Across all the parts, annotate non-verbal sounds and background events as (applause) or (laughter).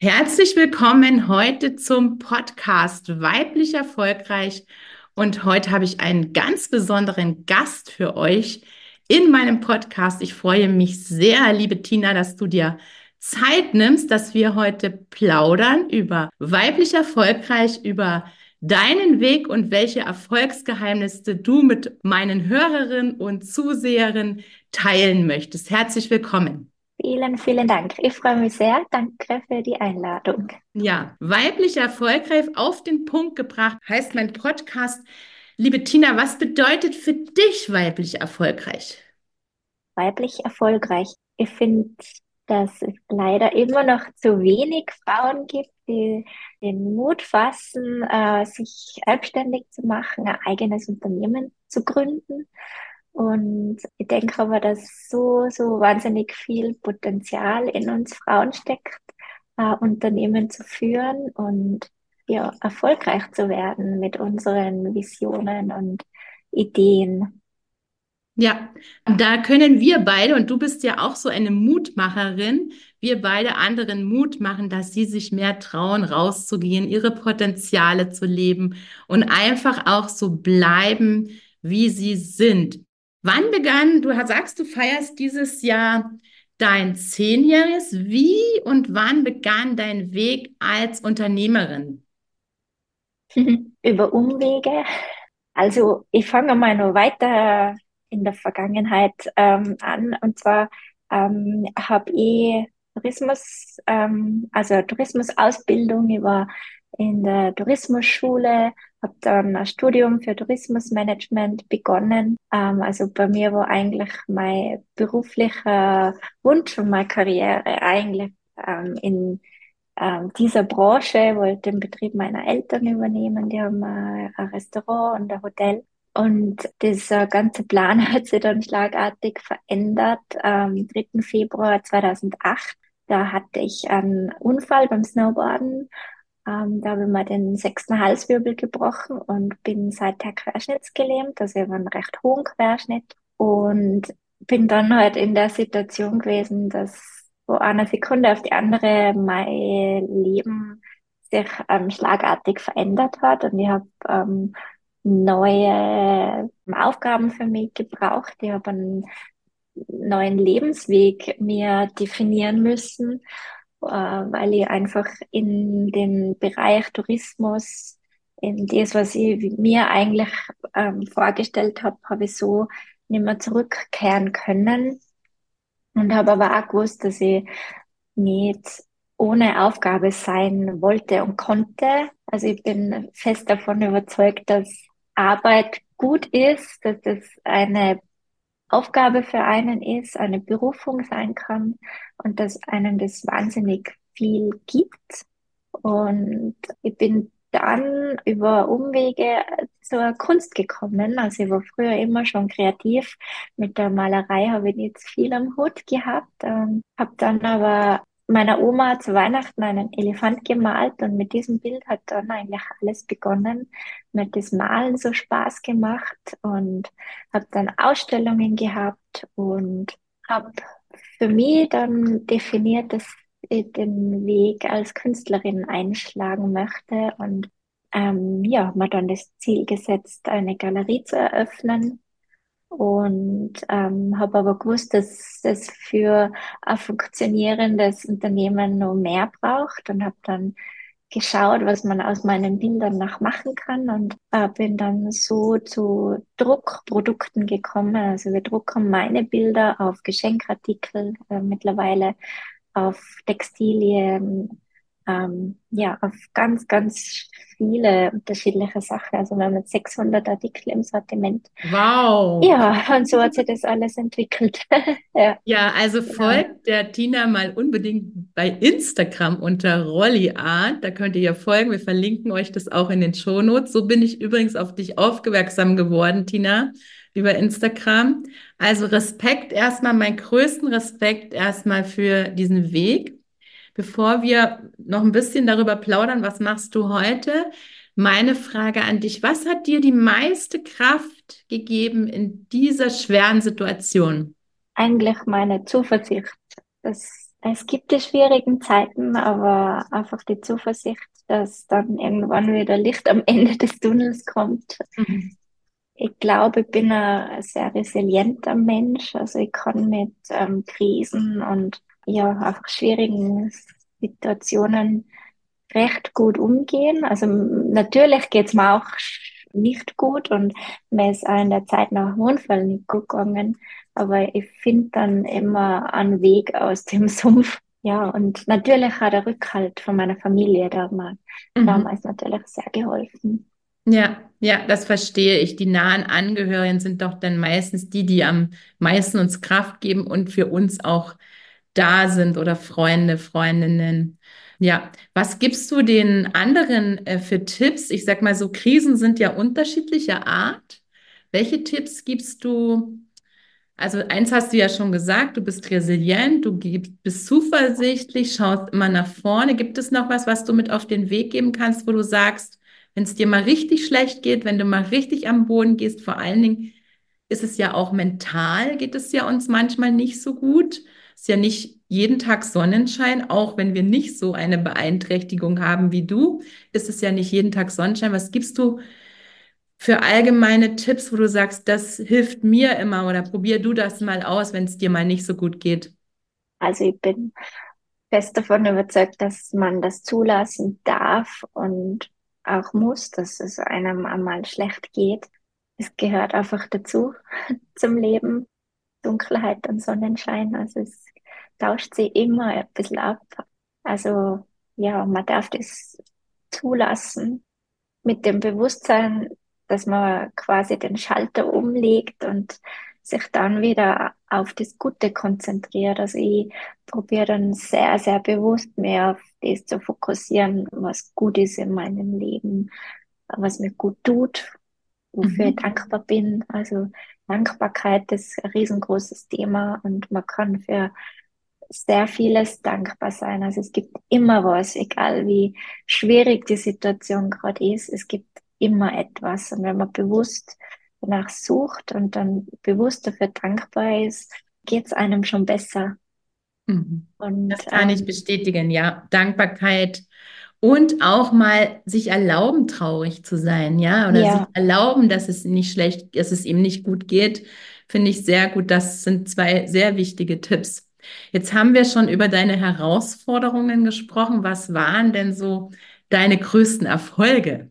Herzlich willkommen heute zum Podcast Weiblich Erfolgreich. Und heute habe ich einen ganz besonderen Gast für euch in meinem Podcast. Ich freue mich sehr, liebe Tina, dass du dir Zeit nimmst, dass wir heute plaudern über weiblich erfolgreich, über deinen Weg und welche Erfolgsgeheimnisse du mit meinen Hörerinnen und Zuseherinnen teilen möchtest. Herzlich willkommen. Vielen, vielen Dank. Ich freue mich sehr. Danke für die Einladung. Ja, weiblich erfolgreich auf den Punkt gebracht heißt mein Podcast. Liebe Tina, was bedeutet für dich weiblich erfolgreich? Weiblich erfolgreich. Ich finde, dass es leider immer noch zu wenig Frauen gibt, die den Mut fassen, äh, sich selbstständig zu machen, ein eigenes Unternehmen zu gründen und ich denke aber, dass so, so wahnsinnig viel Potenzial in uns Frauen steckt, äh, Unternehmen zu führen und ja, erfolgreich zu werden mit unseren Visionen und Ideen. Ja, da können wir beide, und du bist ja auch so eine Mutmacherin, wir beide anderen Mut machen, dass sie sich mehr trauen, rauszugehen, ihre Potenziale zu leben und einfach auch so bleiben, wie sie sind. Wann begann, du sagst, du feierst dieses Jahr dein Zehnjähriges. Wie und wann begann dein Weg als Unternehmerin? (laughs) Über Umwege. Also ich fange mal noch weiter in der Vergangenheit ähm, an. Und zwar ähm, habe ich Tourismus, ähm, also Tourismusausbildung. Ich war in der Tourismusschule, habe dann ein Studium für Tourismusmanagement begonnen. Ähm, also bei mir war eigentlich mein beruflicher Wunsch und meine Karriere eigentlich ähm, in ähm, dieser Branche, wollte den Betrieb meiner Eltern übernehmen. Die haben ein Restaurant und ein Hotel. Und dieser ganze Plan (laughs) hat sich dann schlagartig verändert. Am 3. Februar 2008, da hatte ich einen Unfall beim Snowboarden ähm, da habe ich mir den sechsten Halswirbel gebrochen und bin seither querschnittsgelähmt, also ich habe einen recht hohen Querschnitt und bin dann halt in der Situation gewesen, dass wo einer Sekunde auf die andere mein Leben sich ähm, schlagartig verändert hat und ich habe ähm, neue Aufgaben für mich gebraucht. Ich habe einen neuen Lebensweg mir definieren müssen weil ich einfach in den Bereich Tourismus, in das, was ich mir eigentlich ähm, vorgestellt habe, habe ich so nicht mehr zurückkehren können und habe aber auch gewusst, dass ich nicht ohne Aufgabe sein wollte und konnte. Also ich bin fest davon überzeugt, dass Arbeit gut ist, dass es eine Aufgabe für einen ist, eine Berufung sein kann und dass einem das wahnsinnig viel gibt. Und ich bin dann über Umwege zur Kunst gekommen. Also ich war früher immer schon kreativ. Mit der Malerei habe ich jetzt viel am Hut gehabt. Ähm, habe dann aber meiner Oma zu Weihnachten einen Elefant gemalt und mit diesem Bild hat dann eigentlich alles begonnen. Mir hat das Malen so Spaß gemacht und habe dann Ausstellungen gehabt und habe für mich dann definiert, dass ich den Weg als Künstlerin einschlagen möchte und ähm, ja, mir dann das Ziel gesetzt, eine Galerie zu eröffnen und ähm, habe aber gewusst, dass es für ein funktionierendes Unternehmen noch mehr braucht und habe dann geschaut, was man aus meinen Bildern noch machen kann und äh, bin dann so zu Druckprodukten gekommen. Also wir drucken meine Bilder auf Geschenkartikel, äh, mittlerweile auf Textilien, ähm, ja, auf ganz, ganz viele unterschiedliche Sachen. Also wir haben jetzt 600 Artikel im Sortiment. Wow. Ja, und so hat sich das alles entwickelt. (laughs) ja. ja, also genau. folgt der Tina mal unbedingt bei Instagram unter Rolli Art. Da könnt ihr ja folgen. Wir verlinken euch das auch in den Shownotes. So bin ich übrigens auf dich aufmerksam geworden, Tina, über Instagram. Also Respekt erstmal, mein größten Respekt erstmal für diesen Weg Bevor wir noch ein bisschen darüber plaudern, was machst du heute? Meine Frage an dich, was hat dir die meiste Kraft gegeben in dieser schweren Situation? Eigentlich meine Zuversicht. Das, es gibt die schwierigen Zeiten, aber einfach die Zuversicht, dass dann irgendwann wieder Licht am Ende des Tunnels kommt. Mhm. Ich glaube, ich bin ein sehr resilienter Mensch. Also ich kann mit ähm, Krisen und ja, einfach schwierigen Situationen recht gut umgehen. Also natürlich geht's mir auch nicht gut und mir ist auch in der Zeit nach dem Unfall nicht gut gegangen. Aber ich finde dann immer einen Weg aus dem (laughs) Sumpf. Ja, und natürlich hat der Rückhalt von meiner Familie da mal mhm. damals natürlich sehr geholfen. Ja, ja, das verstehe ich. Die nahen Angehörigen sind doch dann meistens die, die am meisten uns Kraft geben und für uns auch da sind oder Freunde, Freundinnen. Ja, was gibst du den anderen äh, für Tipps? Ich sag mal so, Krisen sind ja unterschiedlicher Art. Welche Tipps gibst du? Also eins hast du ja schon gesagt, du bist resilient, du bist zuversichtlich, schaust immer nach vorne. Gibt es noch was, was du mit auf den Weg geben kannst, wo du sagst, wenn es dir mal richtig schlecht geht, wenn du mal richtig am Boden gehst, vor allen Dingen ist es ja auch mental, geht es ja uns manchmal nicht so gut ist ja nicht jeden Tag Sonnenschein, auch wenn wir nicht so eine Beeinträchtigung haben wie du, ist es ja nicht jeden Tag Sonnenschein. Was gibst du für allgemeine Tipps, wo du sagst, das hilft mir immer oder probier du das mal aus, wenn es dir mal nicht so gut geht? Also ich bin fest davon überzeugt, dass man das zulassen darf und auch muss, dass es einem einmal schlecht geht. Es gehört einfach dazu (laughs) zum Leben. Dunkelheit und Sonnenschein. Also es tauscht sich immer ein bisschen ab. Also ja, man darf das zulassen mit dem Bewusstsein, dass man quasi den Schalter umlegt und sich dann wieder auf das Gute konzentriert. Also ich probiere dann sehr, sehr bewusst mehr auf das zu fokussieren, was gut ist in meinem Leben, was mir gut tut, wofür mhm. ich dankbar bin. Also Dankbarkeit ist ein riesengroßes Thema und man kann für sehr vieles dankbar sein. Also es gibt immer was, egal wie schwierig die Situation gerade ist, es gibt immer etwas. Und wenn man bewusst danach sucht und dann bewusst dafür dankbar ist, geht es einem schon besser. Mhm. Und, das kann ähm, ich bestätigen, ja. Dankbarkeit und auch mal sich erlauben, traurig zu sein, ja, oder ja. sich erlauben, dass es nicht schlecht, dass es ihm nicht gut geht, finde ich sehr gut. Das sind zwei sehr wichtige Tipps. Jetzt haben wir schon über deine Herausforderungen gesprochen. Was waren denn so deine größten Erfolge?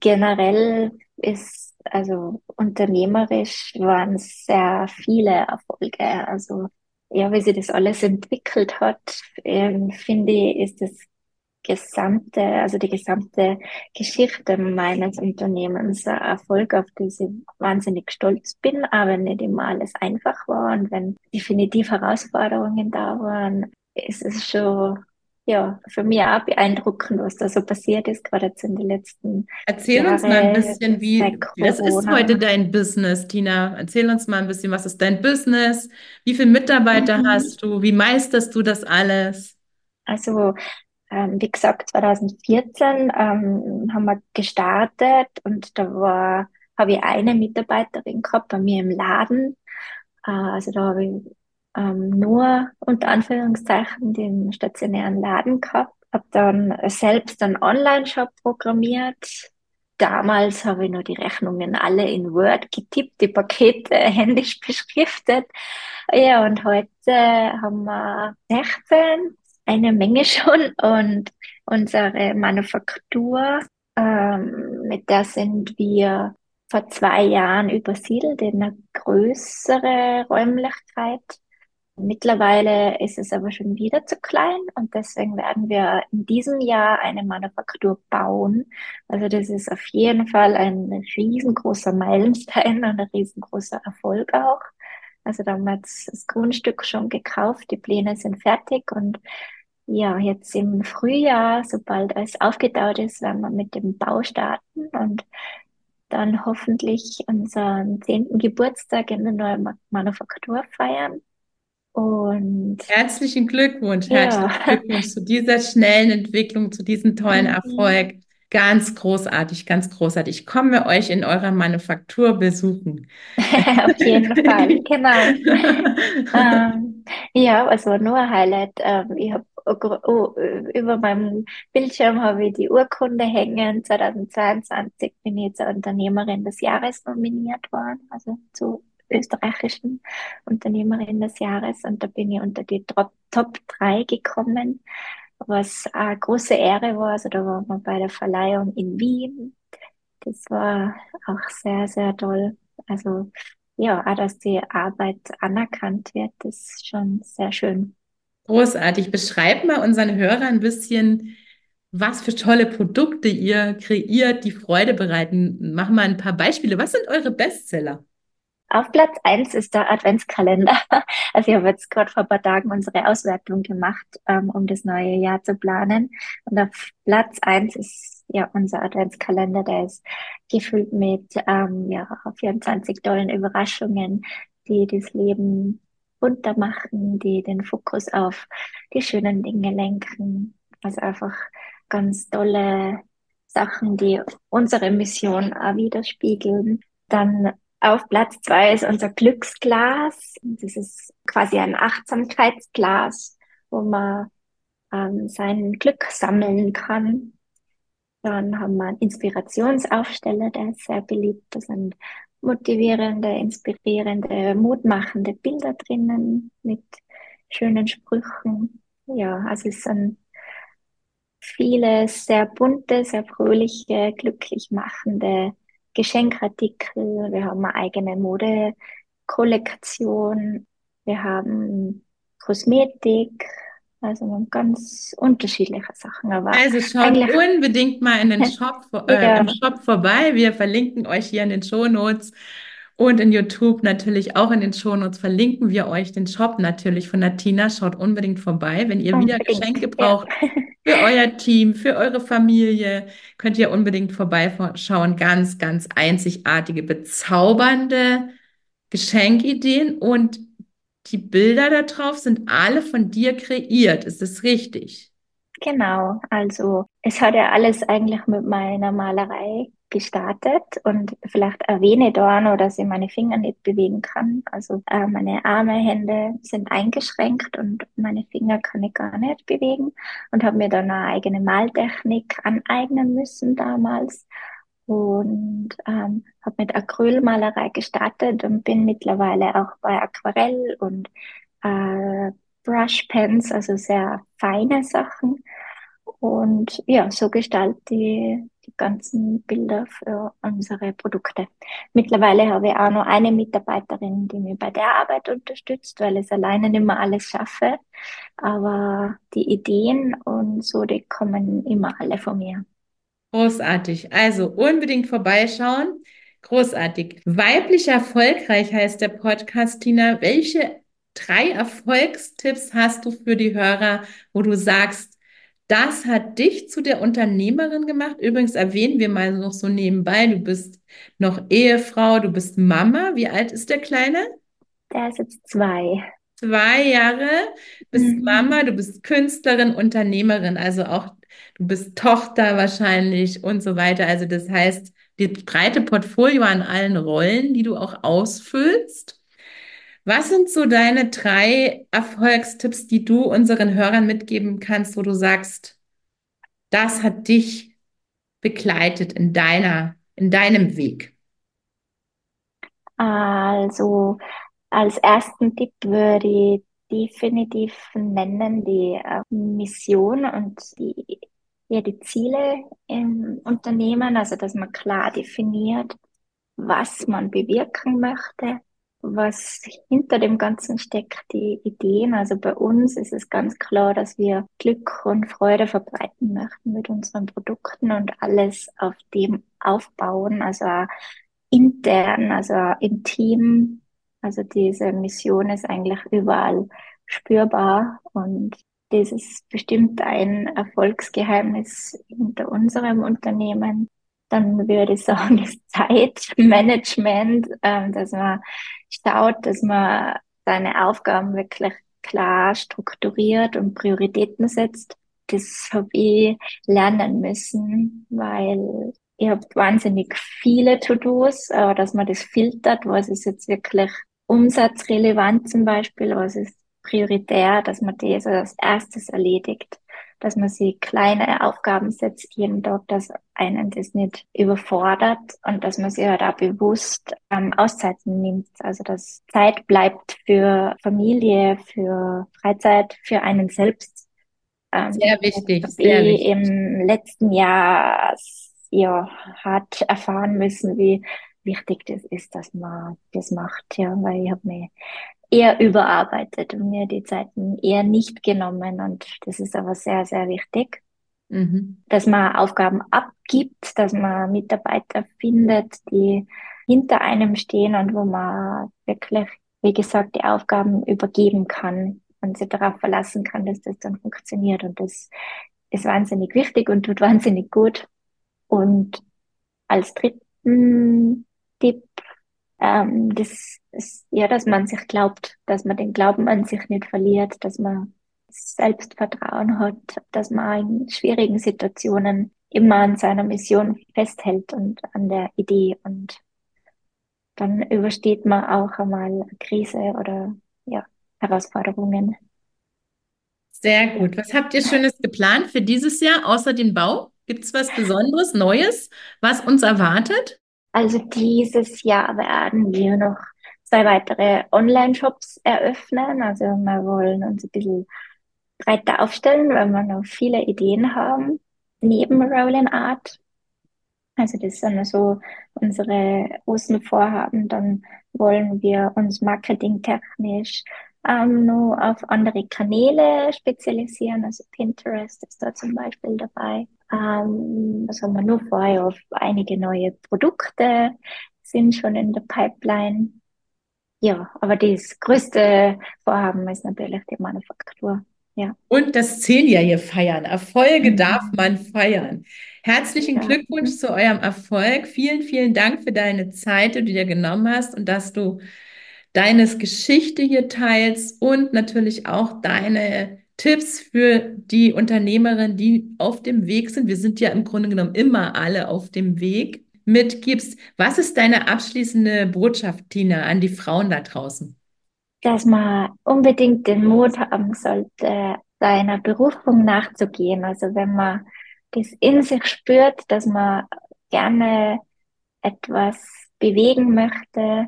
Generell ist, also unternehmerisch waren es sehr viele Erfolge. Also ja, wie sich das alles entwickelt hat, äh, finde ich, ist es gesamte, also die gesamte Geschichte meines Unternehmens ein Erfolg, auf den ich wahnsinnig stolz bin, aber wenn nicht immer alles einfach war und wenn definitiv Herausforderungen da waren, ist es schon ja, für mich auch beeindruckend, was da so passiert ist, gerade jetzt in den letzten Erzähl Jahre, uns mal ein bisschen, wie, was ist heute dein Business, Tina? Erzähl uns mal ein bisschen, was ist dein Business? Wie viele Mitarbeiter mhm. hast du? Wie meisterst du das alles? Also ähm, wie gesagt, 2014 ähm, haben wir gestartet und da war, habe ich eine Mitarbeiterin gehabt bei mir im Laden. Äh, also da habe ich ähm, nur unter Anführungszeichen den stationären Laden gehabt, habe dann selbst einen Online-Shop programmiert. Damals habe ich nur die Rechnungen alle in Word getippt, die Pakete (laughs) händisch beschriftet. Ja, und heute haben wir 16 eine Menge (laughs) schon und unsere Manufaktur, ähm, mit der sind wir vor zwei Jahren übersiedelt in eine größere Räumlichkeit. Mittlerweile ist es aber schon wieder zu klein und deswegen werden wir in diesem Jahr eine Manufaktur bauen. Also das ist auf jeden Fall ein riesengroßer Meilenstein und ein riesengroßer Erfolg auch. Also da haben wir jetzt das Grundstück schon gekauft, die Pläne sind fertig und ja, jetzt im Frühjahr, sobald alles aufgetaut ist, werden wir mit dem Bau starten und dann hoffentlich unseren zehnten Geburtstag in der neuen Manufaktur feiern. Und herzlichen Glückwunsch, herzlichen ja. Glückwunsch zu dieser schnellen Entwicklung, zu diesem tollen. Erfolg. Ganz großartig, ganz großartig. Ich komme euch in eurer Manufaktur besuchen. (laughs) Auf jeden Fall, genau. (laughs) ähm, ja, also nur ein Highlight. Ähm, ich habe oh, über meinem Bildschirm habe ich die Urkunde hängen. 2022 bin ich zur Unternehmerin des Jahres nominiert worden, also zu österreichischen Unternehmerin des Jahres und da bin ich unter die Top, Top 3 gekommen, was eine große Ehre war. Also da waren wir bei der Verleihung in Wien. Das war auch sehr, sehr toll. Also ja, auch dass die Arbeit anerkannt wird, ist schon sehr schön. Großartig. Beschreib mal unseren Hörern ein bisschen, was für tolle Produkte ihr kreiert, die Freude bereiten. Mach mal ein paar Beispiele. Was sind eure Bestseller? Auf Platz eins ist der Adventskalender. (laughs) Also ich habe jetzt gerade vor ein paar Tagen unsere Auswertung gemacht, ähm, um das neue Jahr zu planen. Und auf Platz eins ist ja unser Adventskalender, der ist gefüllt mit ähm, ja, 24 tollen Überraschungen, die das Leben bunter machen, die den Fokus auf die schönen Dinge lenken. Also einfach ganz tolle Sachen, die unsere Mission auch widerspiegeln. Dann auf Platz zwei ist unser Glücksglas. Das ist quasi ein Achtsamkeitsglas, wo man ähm, sein Glück sammeln kann. Dann haben wir einen Inspirationsaufsteller, der ist sehr beliebt. Das sind motivierende, inspirierende, mutmachende Bilder drinnen mit schönen Sprüchen. Ja, also es sind viele sehr bunte, sehr fröhliche, glücklich machende Geschenkartikel, wir haben eine eigene Modekollektion, wir haben Kosmetik, also ganz unterschiedliche Sachen. Aber also schaut unbedingt mal in den (laughs) Shop, äh, ja. Shop vorbei. Wir verlinken euch hier in den Show Notes und in YouTube natürlich auch in den Show Notes verlinken wir euch den Shop natürlich von Natina. Schaut unbedingt vorbei, wenn ihr unbedingt. wieder Geschenke braucht. Ja. Für euer Team, für eure Familie könnt ihr unbedingt vorbeischauen. Ganz, ganz einzigartige, bezaubernde Geschenkideen und die Bilder da drauf sind alle von dir kreiert. Ist das richtig? Genau, also es hat ja alles eigentlich mit meiner Malerei gestartet und vielleicht erwähne da noch, dass ich meine Finger nicht bewegen kann. Also äh, meine Arme, Hände sind eingeschränkt und meine Finger kann ich gar nicht bewegen und habe mir dann eine eigene Maltechnik aneignen müssen damals und ähm, habe mit Acrylmalerei gestartet und bin mittlerweile auch bei Aquarell und äh, Brushpens, also sehr feine Sachen. Und ja, so gestalte ich die ganzen Bilder für unsere Produkte. Mittlerweile habe ich auch noch eine Mitarbeiterin, die mir bei der Arbeit unterstützt, weil ich alleine nicht mehr alles schaffe. Aber die Ideen und so, die kommen immer alle von mir. Großartig. Also unbedingt vorbeischauen. Großartig. Weiblich erfolgreich heißt der Podcast, Tina. Welche drei Erfolgstipps hast du für die Hörer, wo du sagst, das hat dich zu der Unternehmerin gemacht. Übrigens erwähnen wir mal noch so nebenbei, du bist noch Ehefrau, du bist Mama. Wie alt ist der Kleine? Der ist jetzt zwei. Zwei Jahre, bist mhm. Mama, du bist Künstlerin, Unternehmerin, also auch du bist Tochter wahrscheinlich und so weiter. Also das heißt, die breite Portfolio an allen Rollen, die du auch ausfüllst. Was sind so deine drei Erfolgstipps, die du unseren Hörern mitgeben kannst, wo du sagst, das hat dich begleitet in deiner, in deinem Weg? Also, als ersten Tipp würde ich definitiv nennen die äh, Mission und die, ja, die Ziele im Unternehmen, also dass man klar definiert, was man bewirken möchte was hinter dem Ganzen steckt, die Ideen. Also bei uns ist es ganz klar, dass wir Glück und Freude verbreiten möchten mit unseren Produkten und alles auf dem aufbauen, also intern, also im Team. Also diese Mission ist eigentlich überall spürbar und das ist bestimmt ein Erfolgsgeheimnis hinter unserem Unternehmen. Dann würde ich sagen, (laughs) das Zeitmanagement, äh, dass man schaut, dass man seine Aufgaben wirklich klar strukturiert und Prioritäten setzt. Das habe ich lernen müssen, weil ihr habt wahnsinnig viele To-Dos, äh, dass man das filtert, was ist jetzt wirklich umsatzrelevant zum Beispiel, was ist prioritär, dass man das als erstes erledigt, dass man sich kleine Aufgaben setzt jeden Tag, dass einen das nicht überfordert und dass man sich halt auch bewusst ähm, Auszeiten nimmt. Also dass Zeit bleibt für Familie, für Freizeit, für einen selbst. Ähm, sehr wichtig. Sehr wichtig. im letzten Jahr ja hart erfahren müssen, wie wichtig das ist, dass man das macht, ja, weil ich habe mich eher überarbeitet und mir die Zeiten eher nicht genommen. Und das ist aber sehr, sehr wichtig, mhm. dass man Aufgaben abgibt, dass man Mitarbeiter findet, die hinter einem stehen und wo man wirklich, wie gesagt, die Aufgaben übergeben kann und sich darauf verlassen kann, dass das dann funktioniert. Und das ist wahnsinnig wichtig und tut wahnsinnig gut. Und als dritten Tipp ähm, das ist, ja, dass man sich glaubt, dass man den Glauben an sich nicht verliert, dass man Selbstvertrauen hat, dass man in schwierigen Situationen immer an seiner Mission festhält und an der Idee und dann übersteht man auch einmal Krise oder ja, Herausforderungen. Sehr gut. Was habt ihr Schönes geplant für dieses Jahr außer den Bau? Gibt es was Besonderes, Neues, was uns erwartet? Also dieses Jahr werden wir noch zwei weitere Online-Shops eröffnen. Also wir wollen uns ein bisschen breiter aufstellen, weil wir noch viele Ideen haben neben Rolling Art. Also das sind so unsere großen Vorhaben. Dann wollen wir uns marketingtechnisch ähm, nur auf andere Kanäle spezialisieren. Also Pinterest ist da zum Beispiel dabei. Ähm, was haben wir nur vorher? Auf einige neue Produkte sind schon in der Pipeline. Ja, aber das größte Vorhaben ist natürlich die Manufaktur. Ja. Und das Zehnjährige feiern. Erfolge mhm. darf man feiern. Herzlichen ja. Glückwunsch zu eurem Erfolg. Vielen, vielen Dank für deine Zeit, die du dir genommen hast und dass du deines Geschichte hier teilst und natürlich auch deine Tipps für die Unternehmerin, die auf dem Weg sind. Wir sind ja im Grunde genommen immer alle auf dem Weg. Mitgibst. Was ist deine abschließende Botschaft, Tina, an die Frauen da draußen? Dass man unbedingt den Mut haben sollte, seiner Berufung nachzugehen. Also wenn man das in sich spürt, dass man gerne etwas bewegen möchte,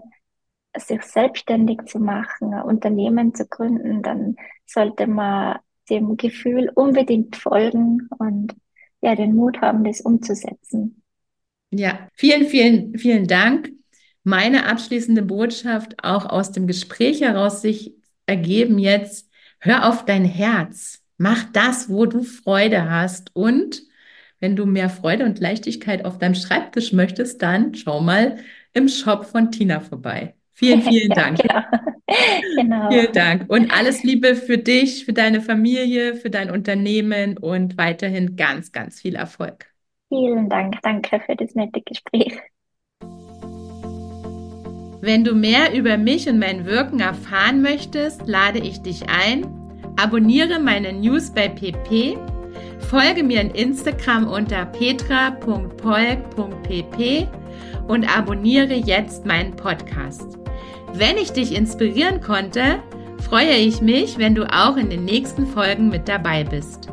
sich selbstständig zu machen, ein Unternehmen zu gründen, dann sollte man dem Gefühl unbedingt folgen und ja, den Mut haben, das umzusetzen. Ja, vielen, vielen, vielen Dank. Meine abschließende Botschaft auch aus dem Gespräch heraus sich ergeben jetzt, hör auf dein Herz, mach das, wo du Freude hast und wenn du mehr Freude und Leichtigkeit auf deinem Schreibtisch möchtest, dann schau mal im Shop von Tina vorbei. Vielen, (laughs) vielen Dank. genau. (laughs) genau. Vielen Dank. Und alles Liebe für dich, für deine Familie, für dein Unternehmen und weiterhin ganz, ganz viel Erfolg. Vielen Dank. Danke für das nette Gespräch. Wenn du mehr über mich und mein Wirken erfahren möchtest, lade ich dich ein. Abonniere meine News bei PP. Folge mir in Instagram unter petra.polk.pp und abonniere jetzt meinen Podcast. Wenn ich dich inspirieren konnte, freue ich mich, wenn du auch in den nächsten Folgen mit dabei bist.